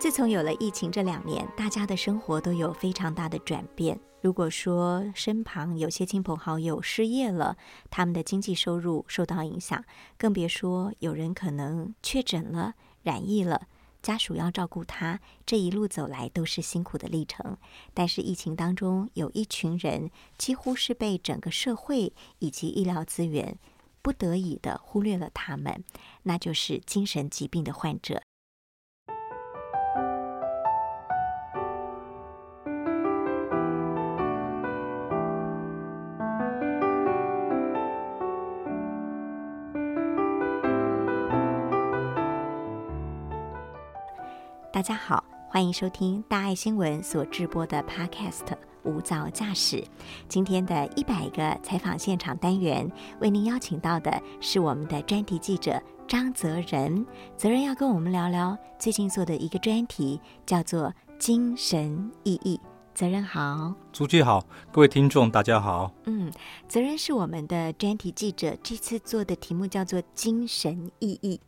自从有了疫情这两年，大家的生活都有非常大的转变。如果说身旁有些亲朋好友失业了，他们的经济收入受到影响，更别说有人可能确诊了、染疫了，家属要照顾他，这一路走来都是辛苦的历程。但是疫情当中，有一群人几乎是被整个社会以及医疗资源不得已的忽略了他们，那就是精神疾病的患者。大家好，欢迎收听大爱新闻所直播的 Podcast《无噪驾驶》。今天的一百个采访现场单元，为您邀请到的是我们的专题记者张泽仁。泽仁要跟我们聊聊最近做的一个专题，叫做“精神意义”。责任好，朱记好，各位听众大家好。嗯，责任是我们的专题记者，这次做的题目叫做“精神意义”。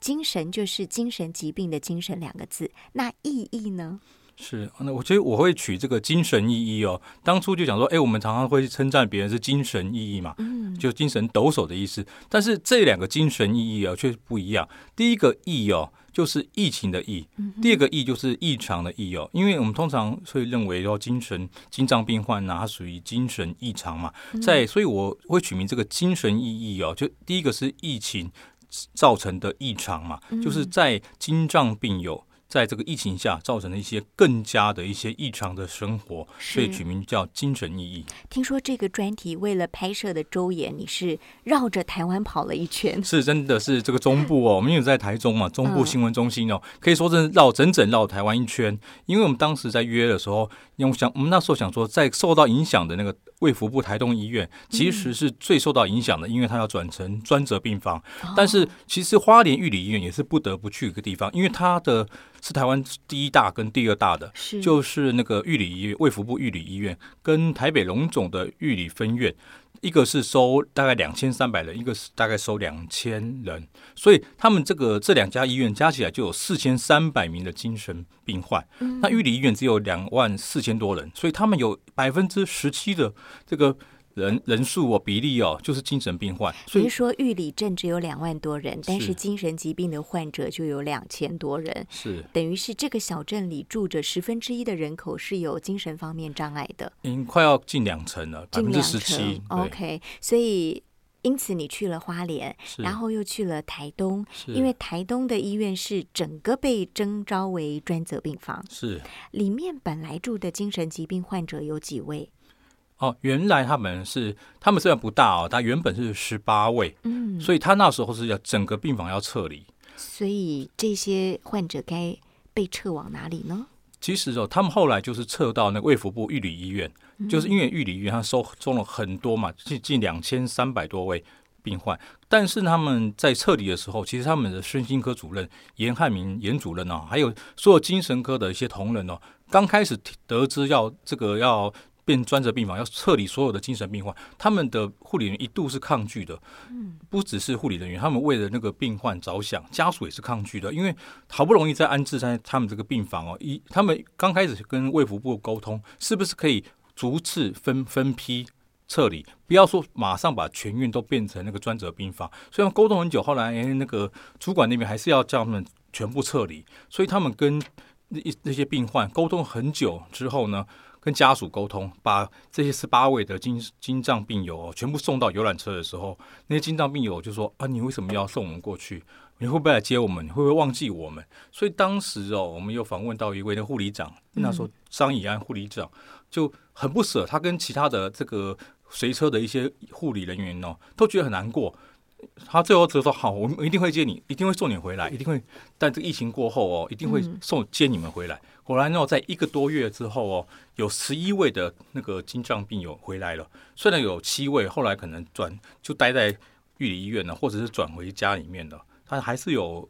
精神就是精神疾病的“精神”两个字，那意义呢？是，那我觉得我会取这个精神意义哦。当初就讲说，哎，我们常常会称赞别人是精神意义嘛，嗯，就精神抖擞的意思。但是这两个精神意义哦，却不一样。第一个“意”哦，就是疫情的“疫”；第二个“意”就是异常的“异”哦。因为我们通常会认为说，精神心脏病患呐，它属于精神异常嘛，在，所以我会取名这个精神意义哦。就第一个是疫情。造成的异常嘛，就是在心脏病友在这个疫情下造成的一些更加的一些异常的生活，所以取名叫精神意义。听说这个专题为了拍摄的周延，你是绕着台湾跑了一圈，是真的是这个中部哦，我们有在台中嘛，中部新闻中心哦，可以说是绕整整绕台湾一圈。因为我们当时在约的时候，因为我想我们那时候想说，在受到影响的那个。卫福部台东医院其实是最受到影响的，因为它要转成专责病房。但是其实花莲玉里医院也是不得不去一个地方，因为它的是台湾第一大跟第二大的，就是那个玉里医院卫福部玉里医院跟台北龙总的玉里分院。一个是收大概两千三百人，一个是大概收两千人，所以他们这个这两家医院加起来就有四千三百名的精神病患。那玉里医院只有两万四千多人，所以他们有百分之十七的这个。人人数哦，比例哦，就是精神病患。所以说，玉里镇只有两万多人，但是精神疾病的患者就有两千多人，是。等于是这个小镇里住着十分之一的人口是有精神方面障碍的，嗯，快要近两成了，百分之十七。OK，所以因此你去了花莲，然后又去了台东，因为台东的医院是整个被征召为专责病房，是。里面本来住的精神疾病患者有几位？哦，原来他们是他们虽然不大哦，他原本是十八位，嗯，所以他那时候是要整个病房要撤离，所以这些患者该被撤往哪里呢？其实哦，他们后来就是撤到那个卫福部玉里医院，就是因为玉里医院他收收了很多嘛，近近两千三百多位病患，但是他们在撤离的时候，其实他们的身心科主任严汉明严主任哦，还有所有精神科的一些同仁哦，刚开始得知要这个要。变专责病房要撤离所有的精神病患，他们的护理员一度是抗拒的。嗯，不只是护理人员，他们为了那个病患着想，家属也是抗拒的。因为好不容易在安置在他们这个病房哦，一他们刚开始跟卫福部沟通，是不是可以逐次分分批撤离，不要说马上把全院都变成那个专责病房。虽然沟通很久，后来那个主管那边还是要叫他们全部撤离，所以他们跟那那些病患沟通很久之后呢？跟家属沟通，把这些十八位的精精脏病友哦全部送到游览车的时候，那些精脏病友就说：“啊，你为什么要送我们过去？你会不会来接我们？你会不会忘记我们？”所以当时哦，我们又访问到一位的护理长，那时候张以安护理长就很不舍，他跟其他的这个随车的一些护理人员哦，都觉得很难过。他最后只说：“好，我们一定会接你，一定会送你回来，一定会。但这疫情过后哦，一定会送接你们回来。”果然哦，在一个多月之后哦，有十一位的那个心脏病友回来了。虽然有七位后来可能转就待在玉里医院呢，或者是转回家里面的，他还是有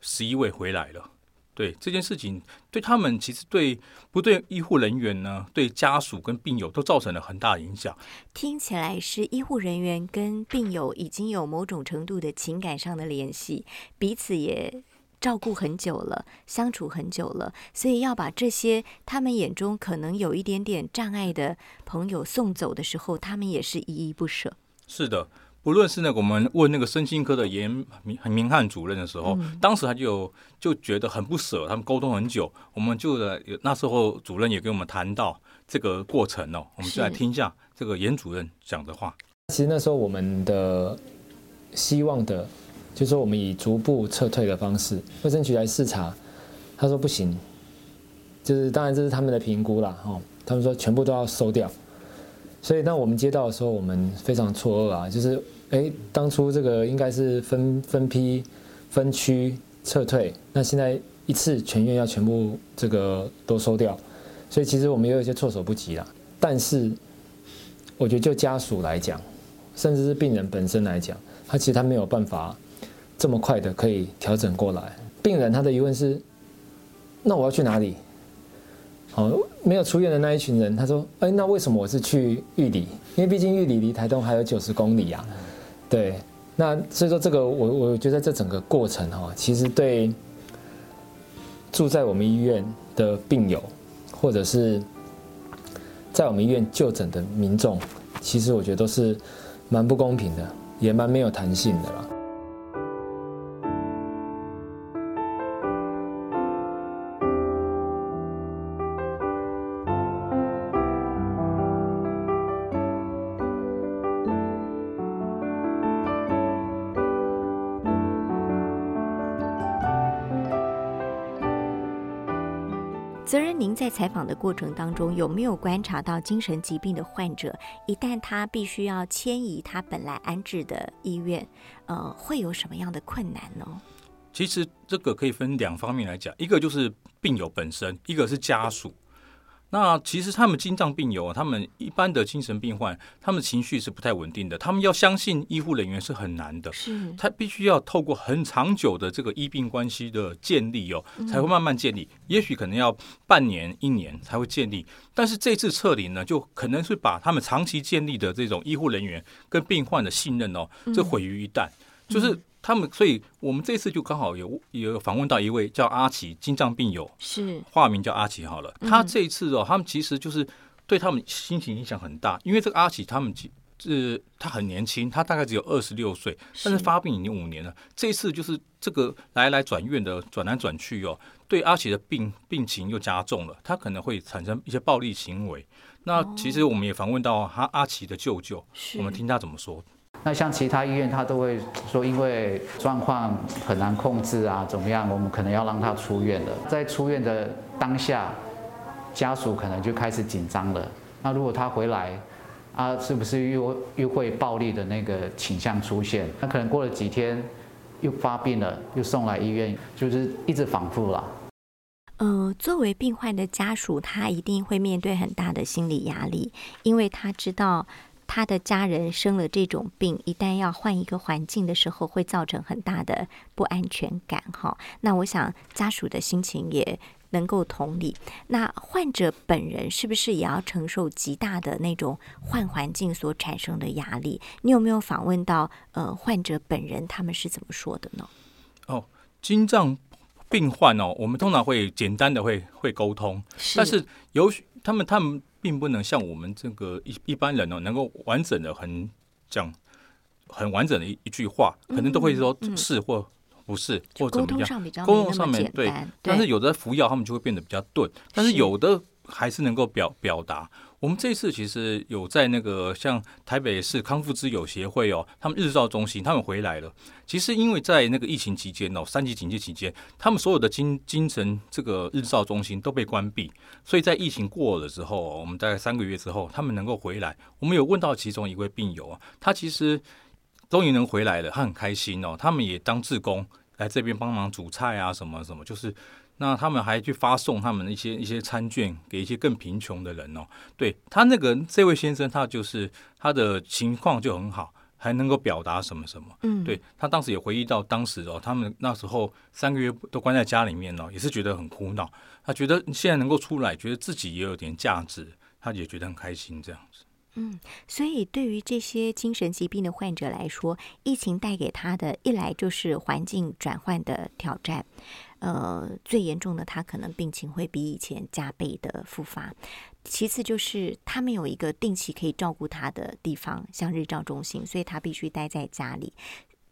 十一位回来了。对这件事情，对他们其实对不对医护人员呢，对家属跟病友都造成了很大影响。听起来是医护人员跟病友已经有某种程度的情感上的联系，彼此也照顾很久了，相处很久了，所以要把这些他们眼中可能有一点点障碍的朋友送走的时候，他们也是依依不舍。是的。不论是那个我们问那个身心科的严明明翰主任的时候，当时他就就觉得很不舍，他们沟通很久，我们就那时候主任也跟我们谈到这个过程哦，我们就来听一下这个严主任讲的话。其实那时候我们的希望的，就是说我们以逐步撤退的方式，卫生局来视察，他说不行，就是当然这是他们的评估啦，哦，他们说全部都要收掉，所以当我们接到的时候，我们非常错愕啊，就是。哎，当初这个应该是分分批、分区撤退，那现在一次全院要全部这个都收掉，所以其实我们也有一些措手不及啦。但是，我觉得就家属来讲，甚至是病人本身来讲，他其实他没有办法这么快的可以调整过来。病人他的疑问是：那我要去哪里？好，没有出院的那一群人，他说：哎，那为什么我是去玉里？因为毕竟玉里离台东还有九十公里啊。对，那所以说这个，我我觉得这整个过程哈，其实对住在我们医院的病友，或者是在我们医院就诊的民众，其实我觉得都是蛮不公平的，也蛮没有弹性的了。在采访的过程当中有没有观察到精神疾病的患者，一旦他必须要迁移他本来安置的医院，呃，会有什么样的困难呢？其实这个可以分两方面来讲，一个就是病友本身，一个是家属。那其实他们心脏病友，他们一般的精神病患，他们情绪是不太稳定的。他们要相信医护人员是很难的，是，他必须要透过很长久的这个医病关系的建立哦，才会慢慢建立。也许可能要半年、一年才会建立。但是这次撤离呢，就可能是把他们长期建立的这种医护人员跟病患的信任哦，这毁于一旦，就是。他们，所以我们这次就刚好有有访问到一位叫阿奇，心脏病友，是化名叫阿奇好了。他这一次哦，他们其实就是对他们心情影响很大，因为这个阿奇他们是他很年轻，他大概只有二十六岁，但是发病已经五年了。这一次就是这个来来转院的转来转去哦，对阿奇的病病情又加重了，他可能会产生一些暴力行为。那其实我们也访问到他阿奇的舅舅，我们听他怎么说。那像其他医院，他都会说，因为状况很难控制啊，怎么样，我们可能要让他出院了。在出院的当下，家属可能就开始紧张了。那如果他回来，啊，是不是又又会暴力的那个倾向出现？那可能过了几天又发病了，又送来医院，就是一直反复了。呃，作为病患的家属，他一定会面对很大的心理压力，因为他知道。他的家人生了这种病，一旦要换一个环境的时候，会造成很大的不安全感。哈，那我想家属的心情也能够同理。那患者本人是不是也要承受极大的那种换环境所产生的压力？你有没有访问到呃患者本人，他们是怎么说的呢？哦，心脏病患哦，我们通常会简单的会会沟通，但是有他们他们。并不能像我们这个一一般人哦，能够完整的很讲很完整的一一句话，可能都会说是或不是或怎么样。沟通上面对，但是有的服药他们就会变得比较钝，但是有的还是能够表表达。我们这次其实有在那个像台北市康复之友协会哦，他们日照中心他们回来了。其实因为在那个疫情期间哦，三级警戒期间，他们所有的精精神这个日照中心都被关闭，所以在疫情过了之后，我们大概三个月之后，他们能够回来。我们有问到其中一位病友啊，他其实终于能回来了，他很开心哦。他们也当志工来这边帮忙煮菜啊，什么什么，就是。那他们还去发送他们的一些一些餐券给一些更贫穷的人哦。对他那个这位先生，他就是他的情况就很好。还能够表达什么什么。嗯，对他当时也回忆到当时哦，他们那时候三个月都关在家里面哦，也是觉得很苦恼。他觉得现在能够出来，觉得自己也有点价值，他也觉得很开心这样子。嗯所以，对于这些精神疾病的患者来说，疫情带给他的一来就是环境转换的挑战，呃，最严重的他可能病情会比以前加倍的复发；其次就是他没有一个定期可以照顾他的地方，像日照中心，所以他必须待在家里。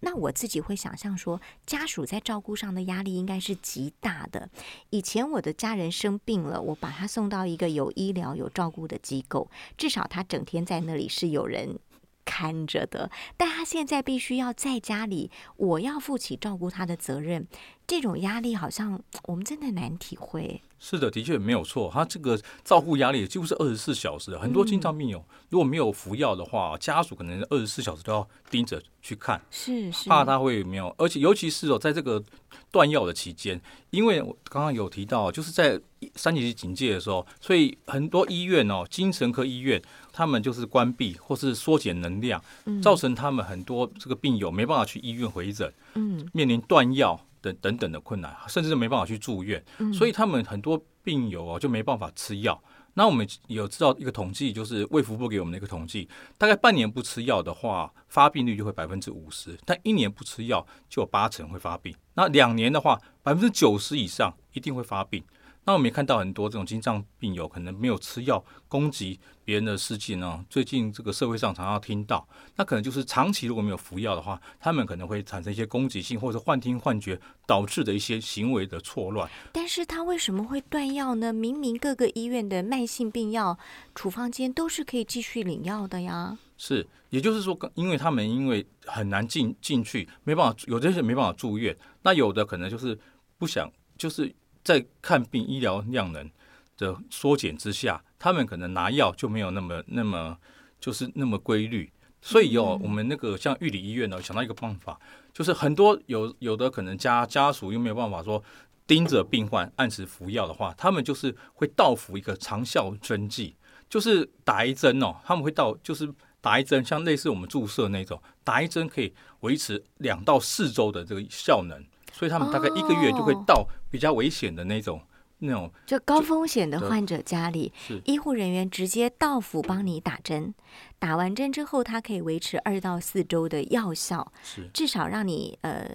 那我自己会想象说，家属在照顾上的压力应该是极大的。以前我的家人生病了，我把他送到一个有医疗、有照顾的机构，至少他整天在那里是有人看着的。但他现在必须要在家里，我要负起照顾他的责任，这种压力好像我们真的难体会。是的，的确没有错。他这个照顾压力几乎是二十四小时的，很多心脏病友如果没有服药的话，家属可能二十四小时都要盯着去看，是是，怕他会没有。而且尤其是哦，在这个断药的期间，因为我刚刚有提到，就是在三级警戒的时候，所以很多医院哦，精神科医院他们就是关闭或是缩减能量，造成他们很多这个病友没办法去医院回诊，嗯面临断药。等等等的困难，甚至没办法去住院，所以他们很多病友哦就没办法吃药。那我们有知道一个统计，就是卫福部给我们的一个统计，大概半年不吃药的话，发病率就会百分之五十；但一年不吃药，就有八成会发病。那两年的话，百分之九十以上一定会发病。那我们也看到很多这种心脏病友可能没有吃药攻击别人的事情呢。最近这个社会上常常听到，那可能就是长期如果没有服药的话，他们可能会产生一些攻击性或者幻听幻觉导致的一些行为的错乱。但是他为什么会断药呢？明明各个医院的慢性病药处方间都是可以继续领药的呀。是，也就是说，因为他们因为很难进进去，没办法，有的是没办法住院，那有的可能就是不想，就是在看病医疗量能的缩减之下，他们可能拿药就没有那么那么就是那么规律。所以哦，我们那个像玉里医院呢，想到一个办法，就是很多有有的可能家家属又没有办法说盯着病患按时服药的话，他们就是会到服一个长效针剂，就是打一针哦，他们会到就是打一针，像类似我们注射那种，打一针可以维持两到四周的这个效能，所以他们大概一个月就会到比较危险的那种那种就高风险的患者家里，医护人员直接到府帮你打针，打完针之后，它可以维持二到四周的药效，是。至少让你呃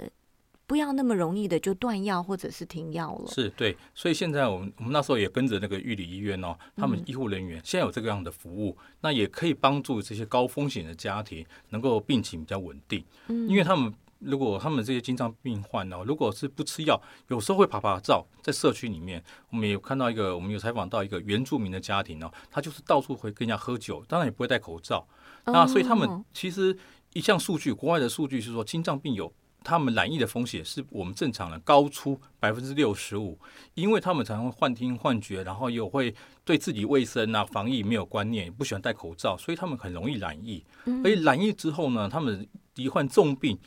不要那么容易的就断药或者是停药了。是对，所以现在我们我们那时候也跟着那个玉里医院哦，他们嗯医护人员现在有这个样的服务，那也可以帮助这些高风险的家庭能够病情比较稳定，嗯。因为他们。如果他们这些心脏病患哦，如果是不吃药，有时候会爬爬照，在社区里面，我们有看到一个，我们有采访到一个原住民的家庭哦，他就是到处会跟人家喝酒，当然也不会戴口罩，那所以他们哦其实一项数据，国外的数据是说，心脏病有他们染疫的风险是我们正常人高出百分之六十五，因为他们常常会幻听幻觉，然后又会对自己卫生啊、防疫没有观念，不喜欢戴口罩，所以他们很容易染疫。嗯而且染疫之后呢，他们罹患重病。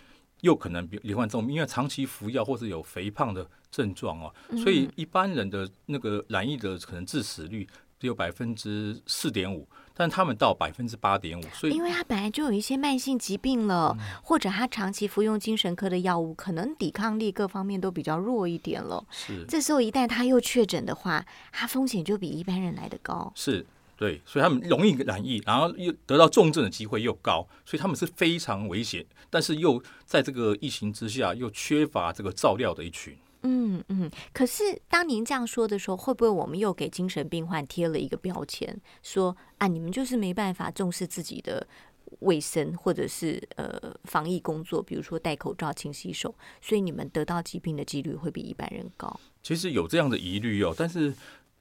又可能罹患重病，因为长期服药或者有肥胖的症状哦，所以一般人的那个染疫的可能致死率只有百分之四点五，但他们到百分之八点五，所以因为他本来就有一些慢性疾病了，嗯或者他长期服用精神科的药物，可能抵抗力各方面都比较弱一点了。是这时候一旦他又确诊的话，他风险就比一般人来的高。是，对，所以他们容易染疫，然后又得到重症的机会又高，所以他们是非常危险，但是又在这个疫情之下又缺乏这个照料的一群。嗯嗯，可是当您这样说的时候，会不会我们又给精神病患贴了一个标签，说啊，你们就是没办法重视自己的卫生或者是呃防疫工作，比如说戴口罩、勤洗手，所以你们得到疾病的几率会比一般人高。其实有这样的疑虑哦，但是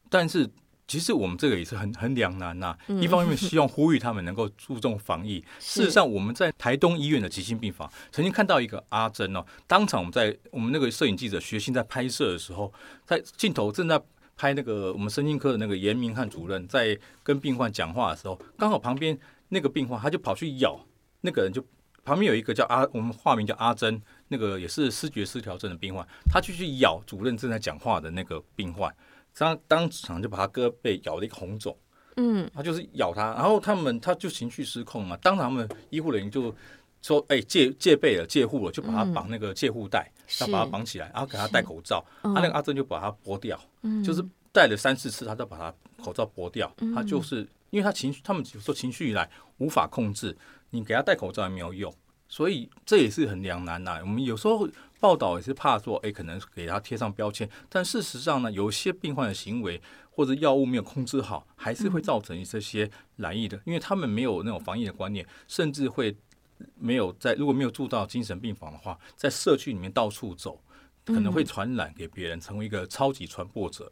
但是其实我们这个也是很很两难呐、一方面希望呼吁他们能够注重防疫，事实上我们在台东医院的急性病房曾经看到一个阿珍哦，当场我们在我们那个摄影记者学信在拍摄的时候，在镜头正在。拍那个我们神经科的那个严明汉主任在跟病患讲话的时候，刚好旁边那个病患他就跑去咬那个人就，旁边有一个叫阿我们化名叫阿珍，那个也是视觉失调症的病患，他就去咬主任正在讲话的那个病患，当当场就把他胳膊咬了一个红肿，嗯，他就是咬他，然后他们他就情绪失控嘛，当场他们医护人员就说哎戒戒备了戒护了，就把他嗯。绑那个戒护带，是要把他绑起来，然后给他戴口罩，他、嗯那个阿珍就把他剥掉，嗯。就是戴了三四次，他都把他口罩剥掉，嗯。他就是因为他情绪，他们有时候情绪一来无法控制，你给他戴口罩也没有用，所以这也是很两难呐、我们有时候报道也是怕说，哎，可能给他贴上标签，但事实上呢，有些病患的行为或者药物没有控制好，还是会造成这些染疫的，因为他们没有那种防疫的观念，甚至会没有在如果没有住到精神病房的话，在社区里面到处走。可能会传染给别人，成为一个超级传播者。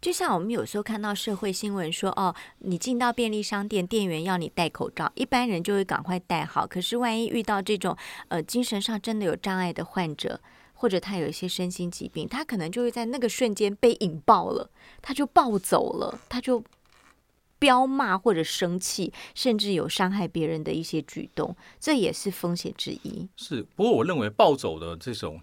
就像我们有时候看到社会新闻说，哦，你进到便利商店，店员要你戴口罩，一般人就会赶快戴好。可是万一遇到这种呃精神上真的有障碍的患者，或者他有一些身心疾病，他可能就会在那个瞬间被引爆了，他就暴走了，他就彪骂或者生气，甚至有伤害别人的一些举动，这也是风险之一。是，不过我认为暴走的这种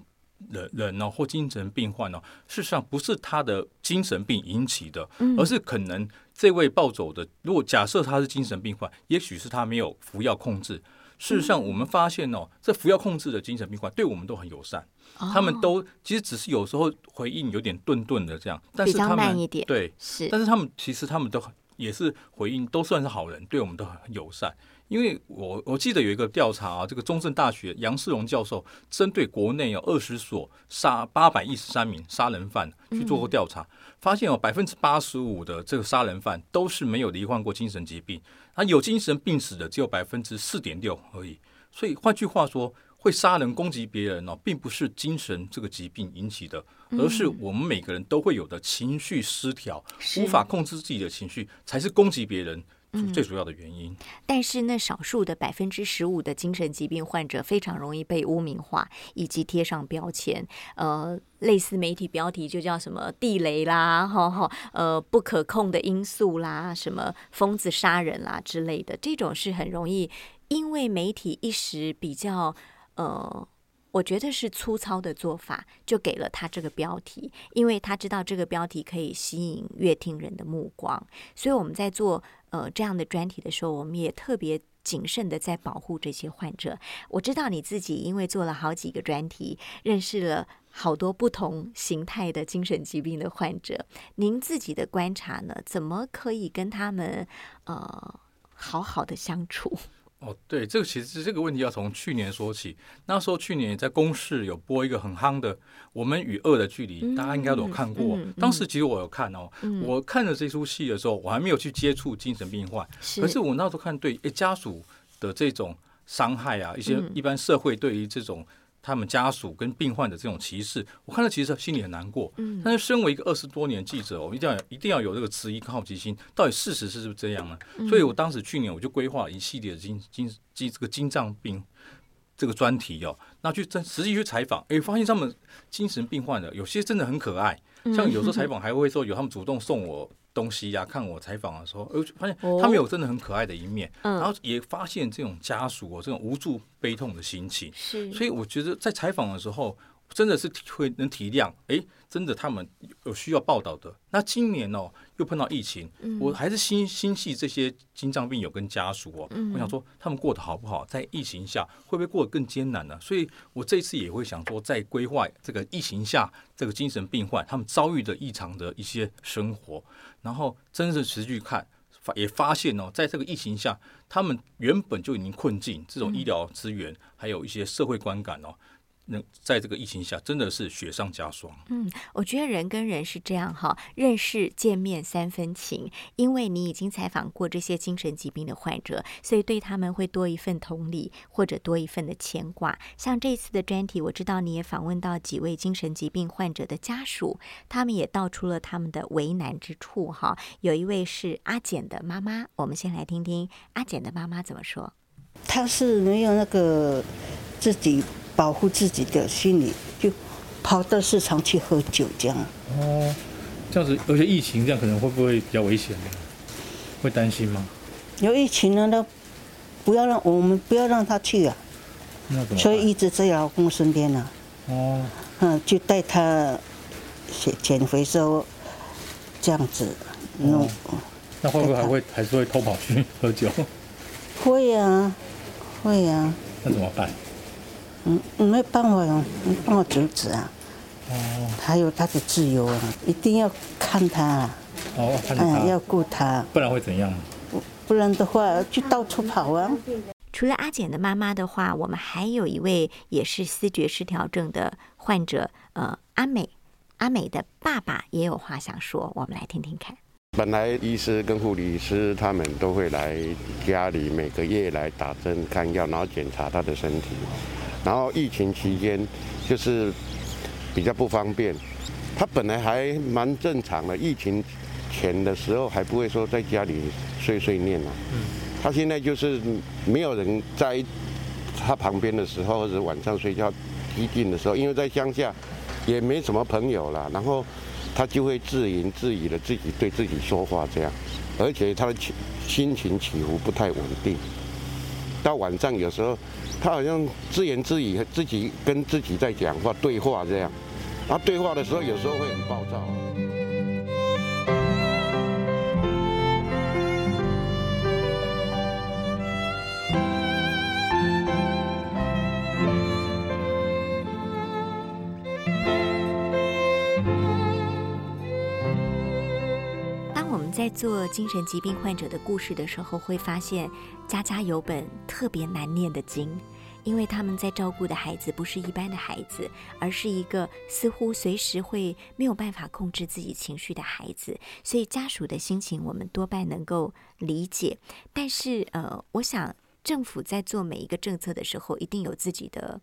人人呢，或精神病患呢，事实上不是他的精神病引起的，而是可能这位暴走的，如果假设他是精神病患，也许是他没有服药控制。事实上，我们发现哦，这服药控制的精神病患对我们都很友善，他们都其实只是有时候回应有点顿顿的这样，但是他们对，是，但是他们其实他们都很也是回应都算是好人，对我们都很友善。因为我我记得有一个调查啊，这个中正大学杨世荣教授针对国内有二十所杀八百一十三名杀人犯去做过调查，发现有百分之八十五的这个杀人犯都是没有罹患过精神疾病，那有精神病史的只有百分之四点六而已。所以换句话说，会杀人攻击别人哦，并不是精神这个疾病引起的，而是我们每个人都会有的情绪失调，是。无法控制自己的情绪，才是攻击别人最主要的原因。但是那少数的百分之十五的精神疾病患者非常容易被污名化以及贴上标签，呃，类似媒体标题就叫什么地雷啦，哈哈，呃，不可控的因素啦，什么疯子杀人啦之类的，这种是很容易因为媒体一时比较呃。我觉得是粗糙的做法，就给了他这个标题，因为他知道这个标题可以吸引乐听人的目光，所以我们在做呃这样的专题的时候，我们也特别谨慎的在保护这些患者。我知道你自己因为做了好几个专题，认识了好多不同形态的精神疾病的患者，您自己的观察呢，怎么可以跟他们呃好好的相处？哦，对，这个其实这个问题要从去年说起。那时候去年在公视有播一个很夯的《我们与恶的距离》，大家应该都有看过。嗯嗯当时其实我有看哦，我看了这出戏的时候，我还没有去接触精神病患，是可是我那时候看对诶家属的这种伤害啊，一些嗯一般社会对于这种他们家属跟病患的这种歧视，我看到其实心里很难过。嗯但是身为一个二十多年的记者，我一定要一定要有这个质疑跟好奇心，到底事实是不是这样呢？嗯所以我当时去年我就规划了一系列的精精精这个精脏病这个专题哦，那去真实际去采访，哎，发现他们精神病患的有些真的很可爱，嗯像有时候采访还会说有他们主动送我东西呀、看我采访的时候，呃，发现哦。他们有真的很可爱的一面，嗯。然后也发现这种家属哦这种无助悲痛的心情，是，所以我觉得在采访的时候，真的是体会能体谅，诶，真的他们有需要报道的。那今年哦，又碰到疫情，我还是心心系这些心脏病友跟家属哦。我想说，他们过得好不好？在疫情下会不会过得更艰难呢？所以我这次也会想说，在规划这个疫情下这个精神病患他们遭遇的异常的一些生活，然后真正持续看。发也发现哦，在这个疫情下，他们原本就已经困境，这种医疗资源还有一些社会观感哦，那在这个疫情下真的是雪上加霜。嗯我觉得人跟人是这样哈，认识见面三分情，因为你已经采访过这些精神疾病的患者，所以对他们会多一份同理，或者多一份的牵挂。像这次的专题，我知道你也访问到几位精神疾病患者的家属，他们也道出了他们的为难之处哈。有一位是阿简的妈妈，我们先来听听阿简的妈妈怎么说。他是没有那个自己保护自己的心理，就跑到市场去喝酒这样。哦，这样子，而且疫情这样可能会不会比较危险呢？会担心吗？有疫情呢，那不要让我们不要让他去啊，所以一直在老公身边呢、哦，嗯，就带他减减肥时候这样子弄。那会不会还会还是会偷跑去喝酒？会啊，会啊，那怎么办？嗯，没办法呀，没办法阻止啊。哦。还有他的自由啊，一定要看他啊。哦，看他。哎，要顾他。不然会怎样？不不然的话，就到处跑啊。除了阿简的妈妈的话，我们还有一位也是思觉失调症的患者，呃，阿美。阿美的爸爸也有话想说，我们来听听看。本来医师跟护理师他们都会来家里每个月来打针看药，然后检查他的身体。然后疫情期间就是比较不方便。他本来还蛮正常的，疫情前的时候还不会说在家里碎碎念啊。他现在就是没有人在他旁边的时候，或者晚上睡觉激进的时候，因为在乡下。也没什么朋友了，然后他就会自言自语的自己对自己说话这样，而且他的情心情起伏不太稳定。到晚上有时候他好像自言自语，自己跟自己在讲话对话这样，他对话的时候有时候会很暴躁。当我们在做精神疾病患者的故事的时候，会发现家家有本特别难念的经，因为他们在照顾的孩子不是一般的孩子，而是一个似乎随时会没有办法控制自己情绪的孩子，所以家属的心情我们多半能够理解。但是，呃，我想政府在做每一个政策的时候，一定有自己的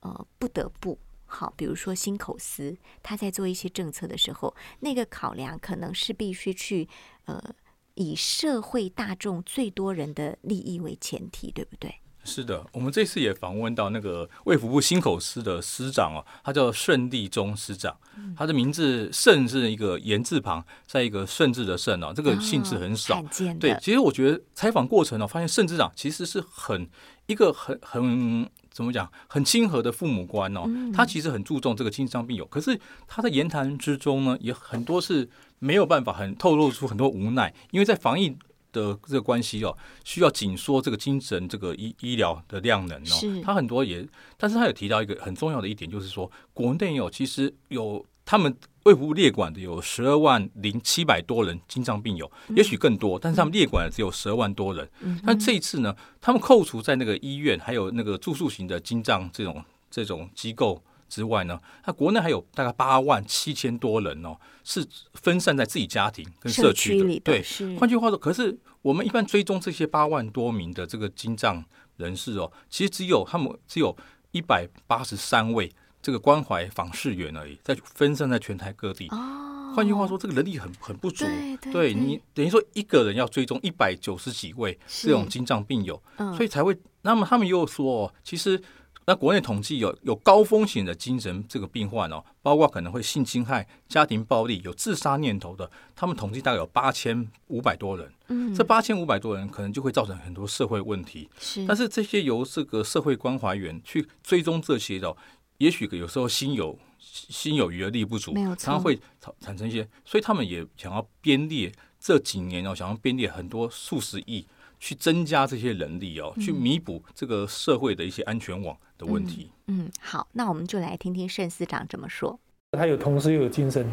呃不得不。好，比如说新口司，他在做一些政策的时候，那个考量可能是必须去呃以社会大众最多人的利益为前提，对不对？是的，我们这次也访问到那个卫福部新口司的司长哦，他叫盛立忠司长，他的名字盛是一个言字旁，在一个顺字的盛哦，这个姓氏很少，对。其实我觉得采访过程哦，发现盛司长其实是很一个很很。怎么讲？很亲和的父母官哦，他其实很注重这个精神病友，可是他的言谈之中呢，也很多是没有办法很透露出很多无奈，因为在防疫的这个关系哦，需要紧缩这个精神这个医医疗的量能哦，他很多也，但是他有提到一个很重要的一点，就是说国内有其实有他们。卫福部列管的有十二万零七百多人心脏病友，也许更多，但是他们列管的只有十二万多人。但这一次呢，他们扣除在那个医院还有那个住宿型的心脏这种这种机构之外呢，那国内还有大概八万七千多人哦，是分散在自己家庭跟社区的。对，换句话说，可是我们一般追踪这些八万多名的这个心脏人士哦，其实只有他们只有一百八十三位。这个关怀访视员而已，在分散在全台各地。哦，换句话说，这个人力很很不足。对你等于说一个人要追踪一百九十几位这种心脏病友，所以才会。那么他们又说，其实那国内统计有有高风险的精神这个病患哦，包括可能会性侵害、家庭暴力、有自杀念头的，他们统计大概有八千五百多人。嗯，这八千五百多人可能就会造成很多社会问题。是，但是这些由这个社会关怀员去追踪这些的。也许有时候心有心有余而力不足，他会产产生一些，所以他们也想要编列这几年哦，想要编列很多数十亿去增加这些能力哦，去弥补这个社会的一些安全网的问题。嗯，好，那我们就来听听盛司长怎么说。他有同时又有精神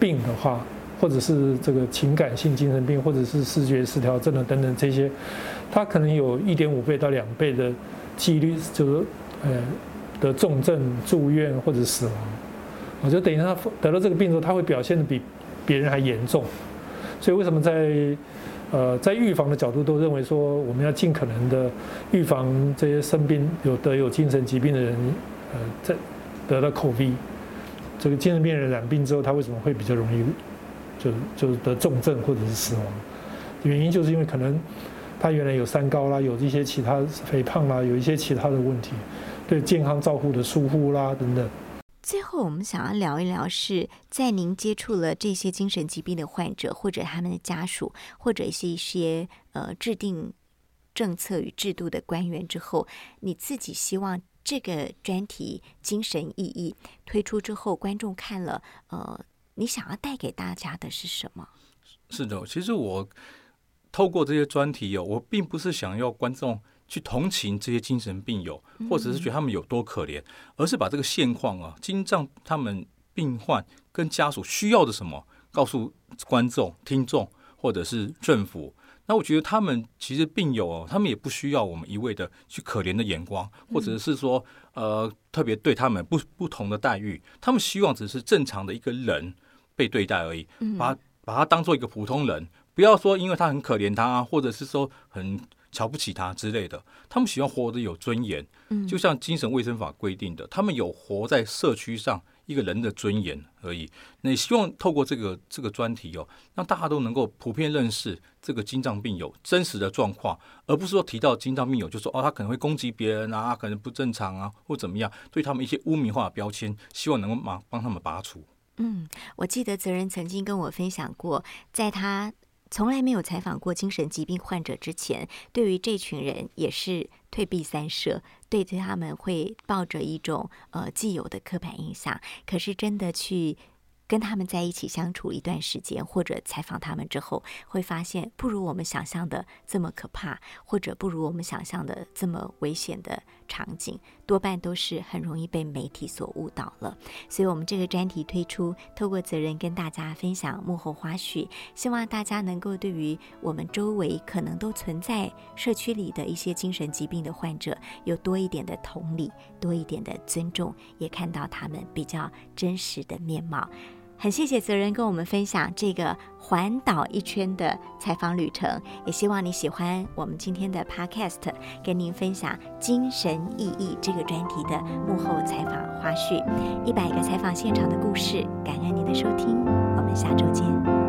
病的话，或者是这个情感性精神病，或者是视觉失调症的等等这些，他可能有一点五倍到两倍的几率，就是呃。得重症住院或者死亡，我就等于他得了这个病之后，他会表现的比别人还严重。所以为什么在呃在预防的角度都认为说，我们要尽可能的预防这些生病有得有精神疾病的人，呃，在得了口 V，这个精神病人染病之后，他为什么会比较容易就就得重症或者是死亡？原因就是因为可能他原来有三高啦，有一些其他肥胖啦，有一些其他的问题。对健康照护的疏忽啦，等等。最后，我们想要聊一聊，是在您接触了这些精神疾病的患者，或者他们的家属，或者是一些呃制定政策与制度的官员之后，你自己希望这个专题精神意义推出之后，观众看了，呃，你想要带给大家的是什么？是的，其实我透过这些专题哦，我并不是想要观众。去同情这些精神病友，或者是觉得他们有多可怜，而是把这个现况啊，精障他们病患跟家属需要的什么，告诉观众、听众或者是政府。那我觉得他们其实病友哦，他们也不需要我们一味的去可怜的眼光，或者是说呃特别对他们不不同的待遇，他们希望只是正常的一个人被对待而已，把把他当做一个普通人，不要说因为他很可怜他，或者是说很瞧不起他之类的。他们喜欢活得有尊严，嗯就像精神卫生法规定的，他们有活在社区上。一个人的尊严而已。那也希望透过这个这个专题哦，让大家都能够普遍认识这个心脏病友真实的状况，而不是说提到心脏病友就说哦，他可能会攻击别人啊，可能不正常啊，或怎么样，对他们一些污名化的标签，希望能够帮帮他们拔除。嗯，我记得泽仁曾经跟我分享过，在他。从来没有采访过精神疾病患者之前，对于这群人也是退避三舍，对他们会抱着一种呃既有的刻板印象。可是真的去。跟他们在一起相处一段时间，或者采访他们之后，会发现不如我们想象的这么可怕，或者不如我们想象的这么危险的场景，多半都是很容易被媒体所误导了。所以，我们这个专题推出，透过责任跟大家分享幕后花絮，希望大家能够对于我们周围可能都存在社区里的一些精神疾病的患者，有多一点的同理，多一点的尊重，也看到他们比较真实的面貌。很谢谢泽仁跟我们分享这个环岛一圈的采访旅程，也希望你喜欢我们今天的 Podcast，跟您分享精神意义这个专题的幕后采访花絮，一百个采访现场的故事。感恩您的收听，我们下周见。